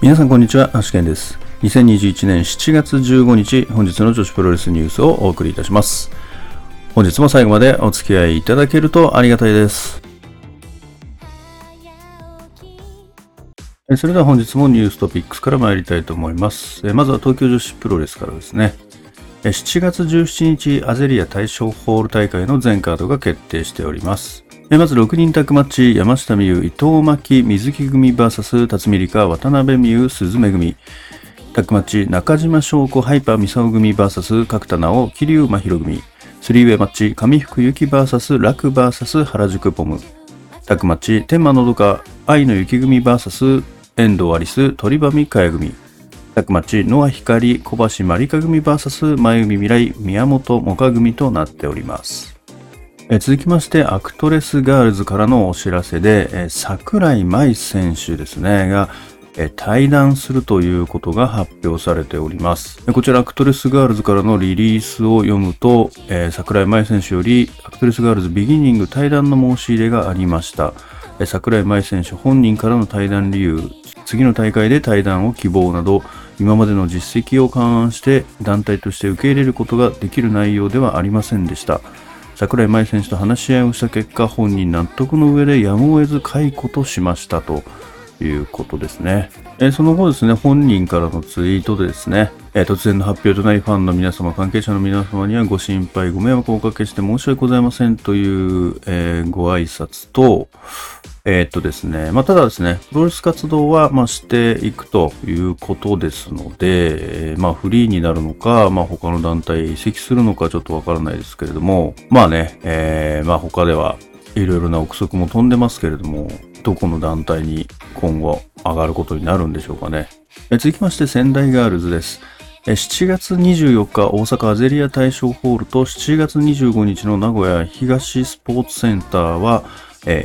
皆さんこんにちは、アシケンです。2021年7月15日、本日の女子プロレスニュースをお送りいたします。本日も最後までお付き合いいただけるとありがたいです。それでは本日もニューストピックスから参りたいと思います。まずは東京女子プロレスからですね。7月17日、アゼリア大賞ホール大会の全カードが決定しております。まず6人タッグマッチ、山下美優、伊藤真希、水木組 VS 辰巳梨花、渡辺美優、鈴芽組。タッグマッチ、中島翔子、ハイパーミサオ組 VS 角田奈穂、桐生真弥組。スリーウェイマッチ、上福ゆき VS 楽 VS 原宿ポム。タッグマッチ、天満のどか、愛野ユキ組 VS 遠藤アリス、鳥羽美香也組。タッグマッチ、乃蒼ヒカル、小橋マリカ組 VS 舞海魅星、宮本もか組となっております。え続きまして、アクトレスガールズからのお知らせで、え桜井まい選手ですね、が、え退団するということが発表されております。こちら、アクトレスガールズからのリリースを読むと、え桜井まい選手より、アクトレスガールズビギニング退団の申し入れがありました。え桜井まい選手本人からの退団理由、次の大会で退団を希望など、今までの実績を勘案して団体として受け入れることができる内容ではありませんでした。桜井まい選手と話し合いをした結果、本人納得の上でやむを得ず解雇としましたということですね。えその後ですね、本人からのツイートでですね、え突然の発表となりファンの皆様、関係者の皆様にはご心配、ご迷惑をおかけして申し訳ございませんという、えーご挨拶と、えーっとですね、まあ、ただですね、プロレス活動は、まあ、していくということですので、えまあ、フリーになるのか、まあ、他の団体移籍するのかちょっとわからないですけれども、まあね、えーまあ、他ではいろいろな憶測も飛んでますけれども、どこの団体に今後上がることになるんでしょうかね。え続きまして、仙台ガールズです。7月24日、大阪アゼリア大賞ホールと7月25日の名古屋東スポーツセンターは、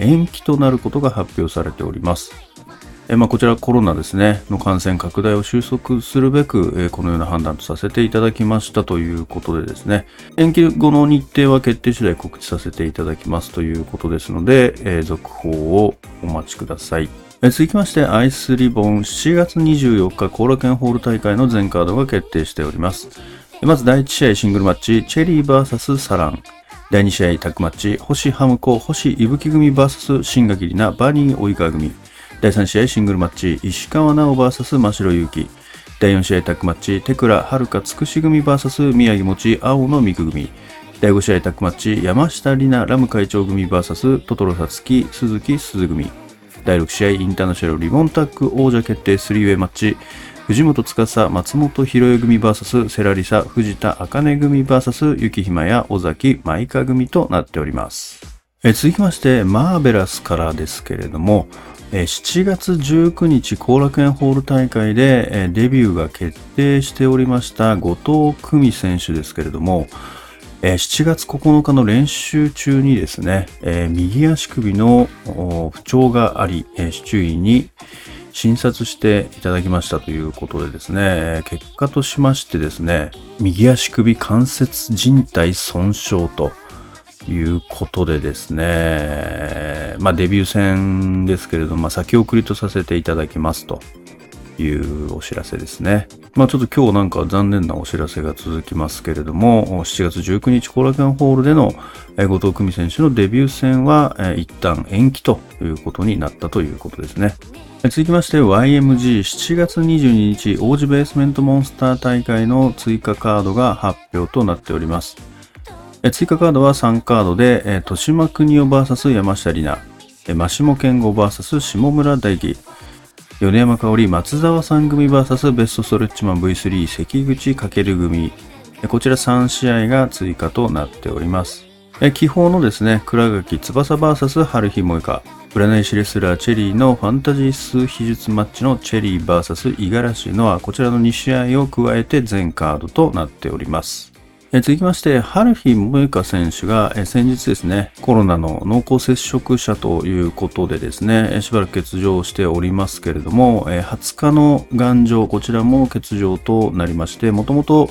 延期となることが発表されております。えまあ、こちらコロナですね、の感染拡大を収束するべく、えこのような判断とさせていただきましたということでですね、延期後の日程は決定次第告知させていただきますということですので、え続報をお待ちください。え続きまして、アイスリボン7月24日、後楽園ホール大会の全カードが決定しております。まず第1試合シングルマッチ、チェリー VS サラン。第2試合タッグマッチ、星ハムコ、星伊吹組 VS 新垣里奈、バニー及川組。第3試合シングルマッチ、石川直 VS 真城祐希。第4試合タッグマッチ、テクラ、遥つくし組 VS 宮城持ち、青野美久組。第5試合タッグマッチ、山下里奈、ラム会長組 VS トトロサツキ、鈴木鈴組。第6試合インターナショナルリボンタッグ王者決定スリーウェイマッチ、藤本司、松本博恵組 VS セラリサ、藤田茜組 VS 雪ひまや尾崎舞香組となっております。続きまして、マーベラスからですけれども、え7月19日後楽園ホール大会で、デビューが決定しておりました後藤久美選手ですけれども、え7月9日の練習中にですね、右足首の不調があり、え周囲に診察していただきましたということでですね、結果としましてですね、右足首関節靭帯損傷ということでですね、まあデビュー戦ですけれども、まあ先送りとさせていただきますというお知らせですね。まあちょっと今日なんか残念なお知らせが続きますけれども、7月19日後楽園ホールでの後藤久美選手のデビュー戦は一旦延期ということになったということですね。続きまして YMG7 月22日王子ベースメントモンスター大会の追加カードが発表となっております。追加カードは3カードで、豊島邦夫 VS 山下里奈、真下健吾 VS 下村大輝、米山香織、松沢さん組 VS ベストストレッチマン V3 関口翔組。こちら3試合が追加となっております。え気泡のですね、倉垣翼 VS 春日萌香。占い師レスラーチェリーのファンタジー数秘術マッチのチェリー VS 五十嵐ノア。こちらの2試合を加えて全カードとなっております。え続きまして、春日萌香選手が、え先日ですね、コロナの濃厚接触者ということでですね、しばらく欠場しておりますけれども、え20日の願場、こちらも欠場となりまして、もともと、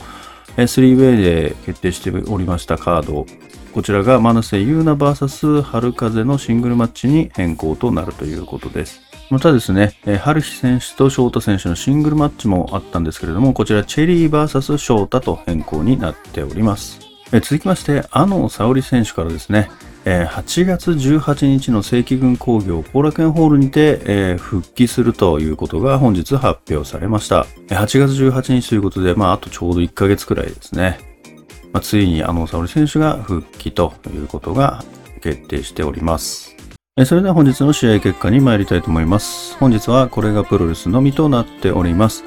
3way で決定しておりましたカード、こちらがマナセユーナ VS 春風のシングルマッチに変更となるということです。またですね、春日選手と翔太選手のシングルマッチもあったんですけれども、こちらチェリー VS 翔太と変更になっております。続きまして、あの沙織選手からですね、えー、8月18日の正規軍工業後楽園ホールにて、復帰するということが本日発表されました。8月18日ということで、まあ、あとちょうど1ヶ月くらいですね。まあ、ついに阿野沙織選手が復帰ということが決定しております。それでは本日の試合結果に参りたいと思います。本日はこれがプロレスのみとなっております。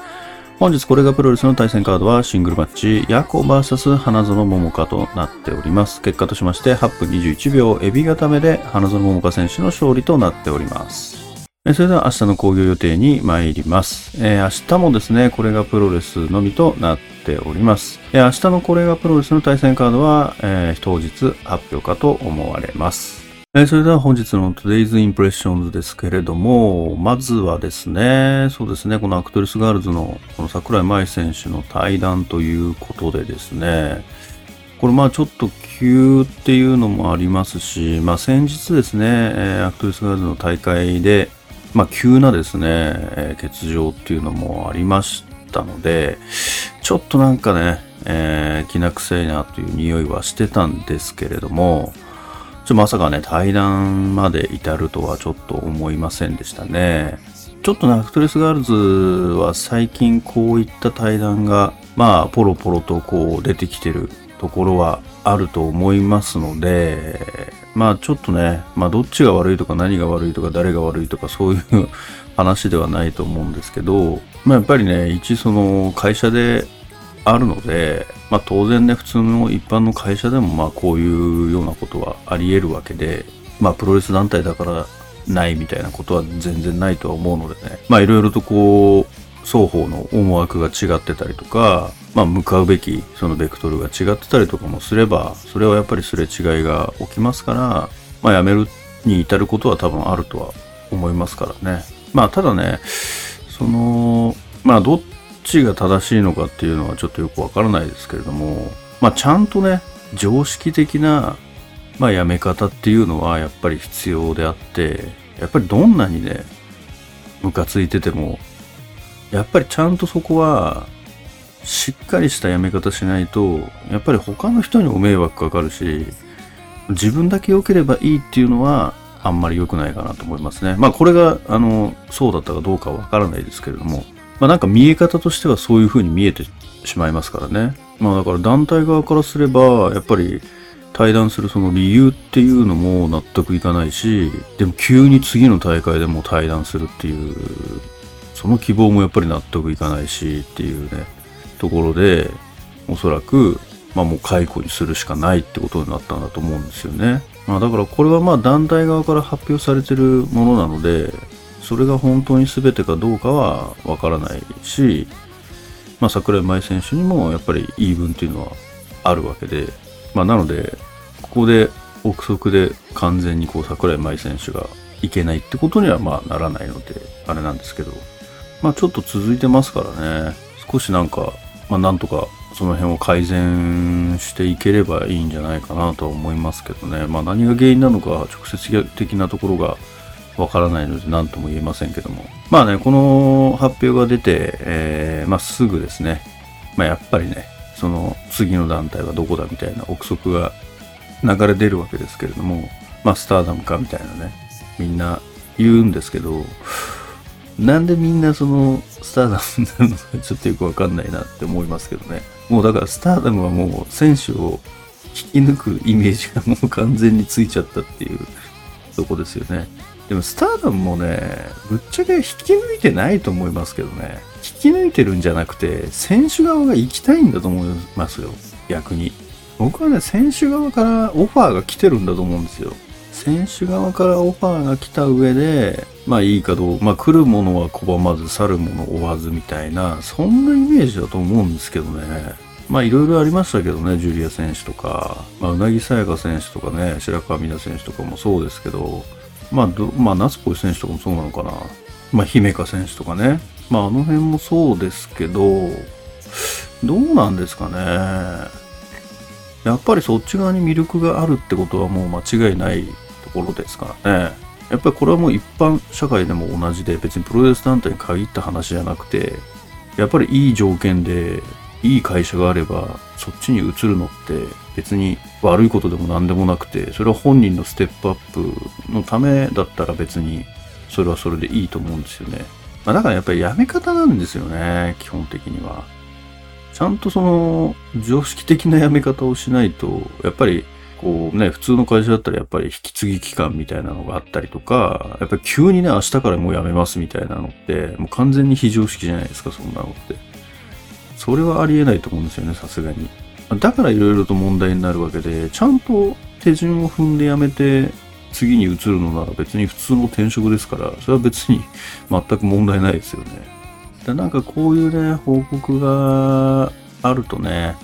本日これがプロレスの対戦カードはシングルマッチ、ヤコ VS 花園桃花となっております。結果としまして8分21秒エビ固めで花園桃花選手の勝利となっております。それでは明日の興行予定に参ります。えー、明日もですね、これがプロレスのみとなっております。えー、明日のこれがプロレスの対戦カードは、えー、当日発表かと思われます。えそれでは本日の Today's Impressions ですけれども、まずはですね、そうですね、このアクトレスガールズのこの桜井まい選手の退団ということでですね、これまあちょっと急っていうのもありますし、まあ先日ですね、えアクトレスガールズの大会で、まあ急なですね、え欠場っていうのもありましたので、ちょっとなんかね、えー、きな臭いなという匂いはしてたんですけれども、ちょまさかね、退団まで至るとはちょっと思いませんでしたね。ちょっとね、アクトレスガールズは最近こういった退団が、まあ、ポロポロとこう出てきてるところはあると思いますので、まあちょっとね、まあどっちが悪いとか何が悪いとか誰が悪いとかそういう話ではないと思うんですけど、まあやっぱりね、一その会社であるので、まあ、当然ね普通の一般の会社でもまあこういうようなことはあり得るわけで、まあ、プロレス団体だからないみたいなことは全然ないとは思うのでね。まあいろいろとこう双方の思惑が違ってたりとか、まあ、向かうべきそのベクトルが違ってたりとかもすればそれはやっぱりすれ違いが起きますから、まあ、やめるに至ることは多分あるとは思いますからね。まあただねそのまあどっちが正しいのかっていうのはちょっとよくわからないですけれども、まあ、ちゃんとね、常識的な、まあ、やめ方っていうのはやっぱり必要であって、やっぱりどんなにね、ムカついてても、やっぱりちゃんとそこは、しっかりしたやめ方しないと、やっぱり他の人にも迷惑かかるし、自分だけ良ければいいっていうのは、あんまり良くないかなと思いますね。まあこれが、あの、そうだったかどうかはわからないですけれども、まあなんか見え方としてはそういう風に見えてしまいますからね。まあだから団体側からすれば、やっぱり対談するその理由っていうのも納得いかないし、でも急に次の大会でも対談するっていう、その希望もやっぱり納得いかないしっていうね、ところで、おそらく、まあもう解雇にするしかないってことになったんだと思うんですよね。まあだからこれはまあ団体側から発表されてるものなので、それが本当に全てかどうかはわからないし、まあ、桜井舞選手にもやっぱり言い分っていうのはあるわけで、まあ、なので、ここで憶測で完全にこう桜井舞選手がいけないってことにはまあならないので、あれなんですけど、まあちょっと続いてますからね、少しなんか、まあなんとかその辺を改善していければいいんじゃないかなとは思いますけどね、まあ何が原因なのか直接的なところがわからないので何とも言えませんけども。まあね、この発表が出て、えー、まあすぐですね、まあやっぱりね、その次の団体はどこだみたいな憶測が流れ出るわけですけれども、まあスターダムかみたいなね、みんな言うんですけど、なんでみんなそのスターダムなのかちょっとよくわかんないなって思いますけどね。もうだからスターダムはもう選手を引き抜くイメージがもう完全についちゃったっていうとこですよね。でもスターダムもね、ぶっちゃけ引き抜いてないと思いますけどね。引き抜いてるんじゃなくて、選手側が行きたいんだと思いますよ。逆に。僕はね、選手側からオファーが来てるんだと思うんですよ。選手側からオファーが来た上で、まあいいかどう、まあ来るものは拒まず、去るもの追わずみたいな、そんなイメージだと思うんですけどね。まあいろいろありましたけどね、ジュリア選手とか、まあうなぎさやか選手とかね、白川美奈選手とかもそうですけど、まあ、まあ、夏子選手とかもそうなのかな。まあ、姫香選手とかね。まあ、あの辺もそうですけど、どうなんですかね。やっぱりそっち側に魅力があるってことはもう間違いないところですからね。やっぱりこれはもう一般社会でも同じで、別にプロレス団体に限った話じゃなくて、やっぱりいい条件で、いい会社があれば、そっちに移るのって別に悪いことでも何でもなくて、それは本人のステップアップのためだったら別に、それはそれでいいと思うんですよね。まあ、だからやっぱりやめ方なんですよね、基本的には。ちゃんとその、常識的なやめ方をしないと、やっぱりこうね、普通の会社だったらやっぱり引き継ぎ期間みたいなのがあったりとか、やっぱり急にね、明日からもう辞めますみたいなのって、もう完全に非常識じゃないですか、そんなのって。それはありえないと思うんですよね、さすがに。だから色々と問題になるわけで、ちゃんと手順を踏んで辞めて、次に移るのなら別に普通の転職ですから、それは別に 全く問題ないですよね。でなんかこういうね、報告があるとね、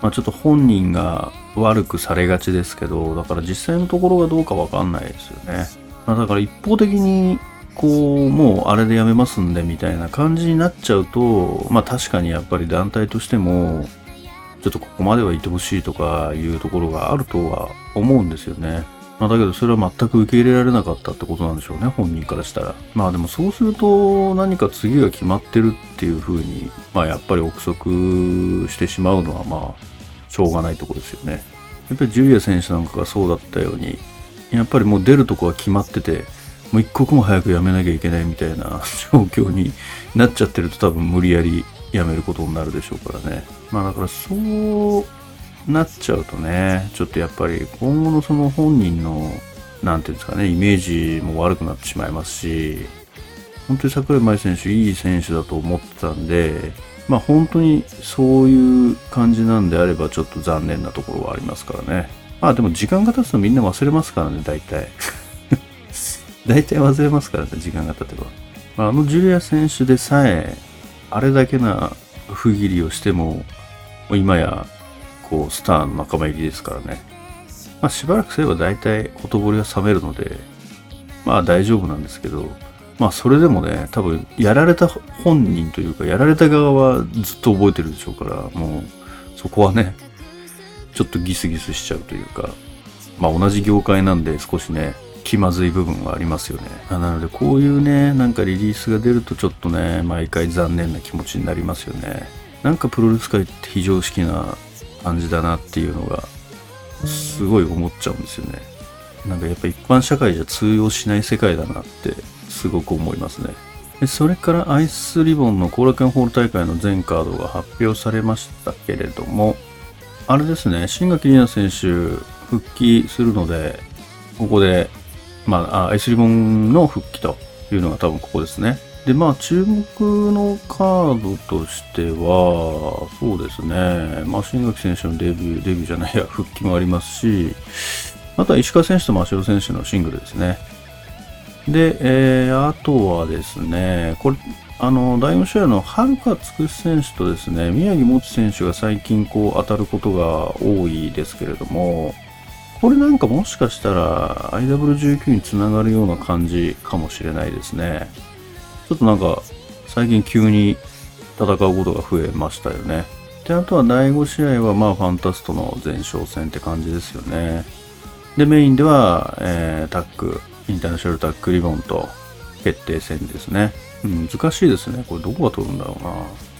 まあ、ちょっと本人が悪くされがちですけど、だから実際のところがどうかわかんないですよね。まあ、だから一方的に、こう、もうあれでやめますんでみたいな感じになっちゃうと、まあ確かにやっぱり団体としても、ちょっとここまではいてほしいとかいうところがあるとは思うんですよね。まあだけどそれは全く受け入れられなかったってことなんでしょうね、本人からしたら。まあでもそうすると何か次が決まってるっていう風に、まあやっぱり憶測してしまうのはまあしょうがないとこですよね。やっぱりジュリア選手なんかがそうだったように、やっぱりもう出るとこは決まってて、もう一刻も早く辞めなきゃいけないみたいな 状況になっちゃってると多分無理やり辞めることになるでしょうからね。まあだからそうなっちゃうとね、ちょっとやっぱり今後のその本人の、なんていうんですかね、イメージも悪くなってしまいますし、本当に桜井舞選手いい選手だと思ってたんで、まあ本当にそういう感じなんであればちょっと残念なところはありますからね。まあでも時間が経つとみんな忘れますからね、大体。大体忘れますからね、時間が経てば。まあ、のジュリア選手でさえ、あれだけな不義理をしても、今や、こう、スターの仲間入りですからね。まあしばらくすれば大体ほとぼりが冷めるので、まあ大丈夫なんですけど、まあそれでもね、多分やられた本人というか、やられた側はずっと覚えてるでしょうから、もうそこはね、ちょっとギスギスしちゃうというか、まあ同じ業界なんで少しね、気まずい部分はありますよね。なのでこういうね、なんかリリースが出るとちょっとね、毎回残念な気持ちになりますよね。なんかプロレス界って非常識な感じだなっていうのが、すごい思っちゃうんですよね。なんかやっぱ一般社会じゃ通用しない世界だなってすごく思いますね。でそれからアイスリボンの後楽園ホール大会の全カードが発表されましたけれども、あれですね、新垣里奈選手復帰するので、ここで、まあ、アイスリボンの復帰というのが多分ここですね。で、まあ、注目のカードとしては、そうですね、まあ、新垣選手のデビュー、デビューじゃないや、復帰もありますし、あとは石川選手と真城選手のシングルですね。で、えー、あとはですね、これ、あの、第4試合の遥かつくし選手とですね、宮城もち選手が最近こう当たることが多いですけれども、これなんかもしかしたら IW19 につながるような感じかもしれないですね。ちょっとなんか最近急に戦うことが増えましたよね。で、あとは第5試合はまあファンタストの前哨戦って感じですよね。で、メインでは、えー、タック、インターナショナルタックリボンと決定戦ですね。難しいですね。これどこが取るんだろうな。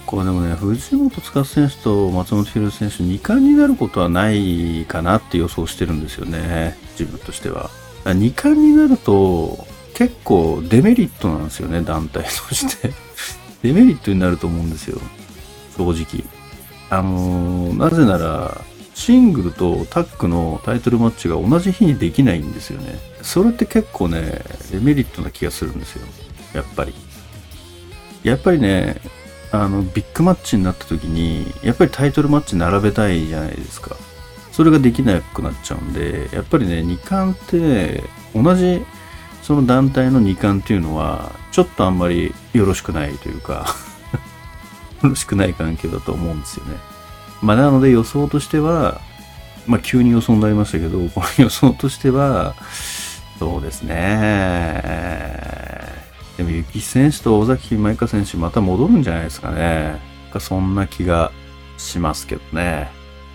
これでもね、藤本司選手と松本博選手2冠になることはないかなって予想してるんですよね。自分としては。2冠になると結構デメリットなんですよね、団体として デメリットになると思うんですよ。正直。あのー、なぜなら、シングルとタッグのタイトルマッチが同じ日にできないんですよね。それって結構ね、デメリットな気がするんですよ。やっぱり。やっぱりね、あの、ビッグマッチになった時に、やっぱりタイトルマッチ並べたいじゃないですか。それができなくなっちゃうんで、やっぱりね、2冠って、同じ、その団体の2冠っていうのは、ちょっとあんまりよろしくないというか よろしくない関係だと思うんですよね。まあ、なので予想としては、まあ、急に予想になりましたけど、この予想としては、そうですね。でも、雪選手と尾崎舞香選手、また戻るんじゃないですかね。そんな気がしますけどね。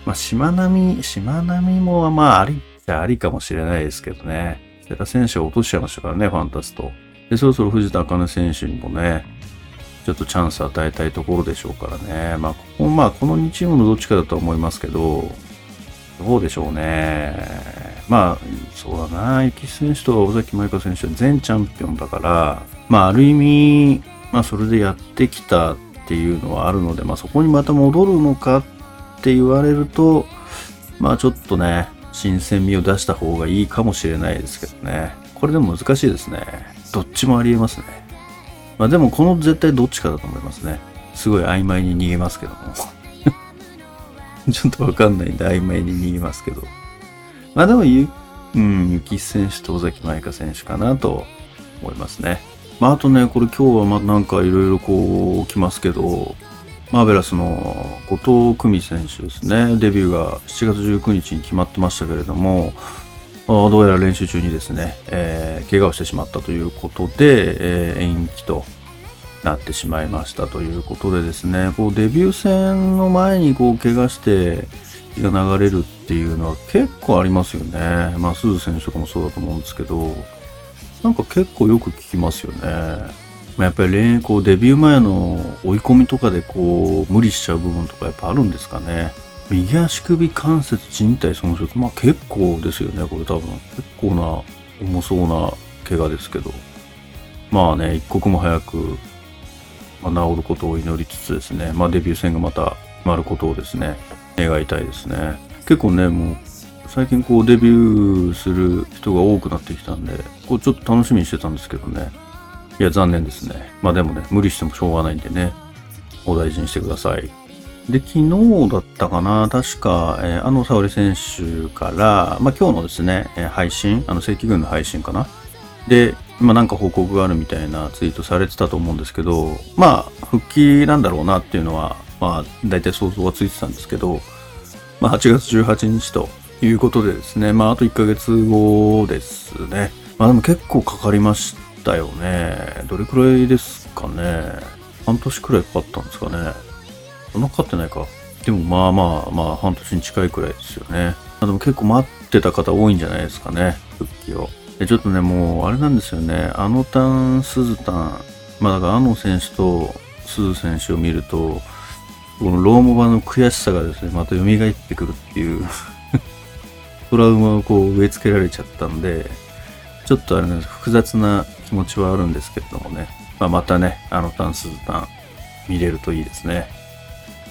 まあ、しまなみ、しまなみも、まあ、ありっちゃありかもしれないですけどね。瀬田選手が落としちゃいましたからね、ファンタスト。で、そろそろ藤田茜選手にもね、ちょっとチャンス与えたいところでしょうからね。まあ、ここ、まあ、この2チームのどっちかだと思いますけど、どうでしょうね。まあ、そうだな。ゆき選手と尾崎舞香選手は全チャンピオンだから、まあ、ある意味、まあ、それでやってきたっていうのはあるので、まあ、そこにまた戻るのかって言われると、まあ、ちょっとね、新鮮味を出した方がいいかもしれないですけどね。これでも難しいですね。どっちもありえますね。まあでもこの絶対どっちかだと思いますね。すごい曖昧に逃げますけども。ちょっとわかんないんで曖昧に逃げますけど。まあでもゆ、うん、ゆき選手と尾崎舞香選手かなと思いますね。まああとね、これ今日はまなんかいろいろこう来ますけど、マーベラスの後藤久美選手ですね。デビューが7月19日に決まってましたけれども、どうやら練習中にですね、えー、怪我をしてしまったということで、えー、延期となってしまいましたということでですね、こうデビュー戦の前にこう怪我して気が流れるっていうのは結構ありますよね。まあ、鈴選手とかもそうだと思うんですけど、なんか結構よく聞きますよね。ま、やっぱり恋愛こうデビュー前の追い込みとかでこう無理しちゃう部分とかやっぱあるんですかね。右足首関節靭帯損傷まあ結構ですよね、これ多分。結構な重そうな怪我ですけど。まあね、一刻も早く、まあ、治ることを祈りつつですね、まあデビュー戦がまた決まることをですね、願いたいですね。結構ね、もう最近こうデビューする人が多くなってきたんで、こうちょっと楽しみにしてたんですけどね。いや、残念ですね。まあでもね、無理してもしょうがないんでね、お大事にしてください。で、昨日だったかな確か、えー、あの沙織選手から、まあ、今日のですね、えー、配信、あの正規軍の配信かなで、今なんか報告があるみたいなツイートされてたと思うんですけど、まあ、復帰なんだろうなっていうのは、まあ、大体想像はついてたんですけど、まあ、8月18日ということでですね、まあ、あと1ヶ月後ですね。まあ、でも結構かかりましたよね。どれくらいですかね。半年くらいかかったんですかね。そんなかかってないか。でもまあまあまあ半年に近いくらいですよね。までも結構待ってた方多いんじゃないですかね、復帰を。でちょっとね、もうあれなんですよね。あのタン、スズタン、まあだからあの選手とスズ選手を見ると、このローモバの悔しさがですね、また蘇ってくるっていうトラウマをこう植え付けられちゃったんで、ちょっとあれなんです複雑な気持ちはあるんですけれどもね。まあ、またね、あのタン、スズタン見れるといいですね。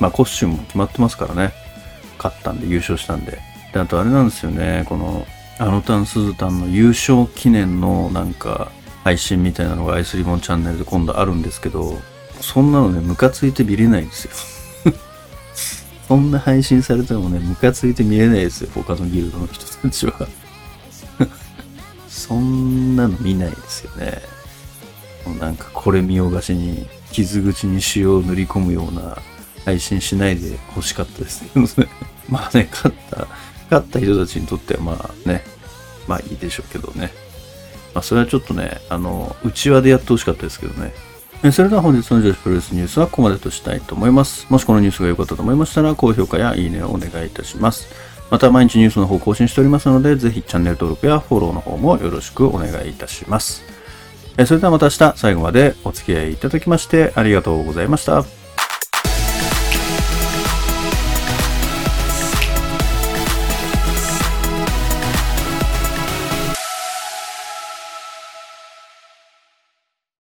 まあコスチュームも決まってますからね。勝ったんで、優勝したんで。で、あとあれなんですよね、この、あのタンスズタンの優勝記念のなんか配信みたいなのがアイスリボンチャンネルで今度あるんですけど、そんなのね、ムカついて見れないんですよ。そんな配信されてもね、ムカついて見れないですよ、他のギルドの人たちは。そんなの見ないですよね。もうなんかこれ見よがしに傷口に塩を塗り込むような配信しないで欲しかったですけどね。まあね、勝った、勝った人たちにとってはまあね、まあいいでしょうけどね。まあそれはちょっとね、あの、内輪でやってほしかったですけどね。それでは本日の女子プロレスニュースはここまでとしたいと思います。もしこのニュースが良かったと思いましたら、高評価やいいねをお願いいたします。また毎日ニュースの方更新しておりますので、ぜひチャンネル登録やフォローの方もよろしくお願いいたします。それではまた明日最後までお付き合いいただきましてありがとうございました。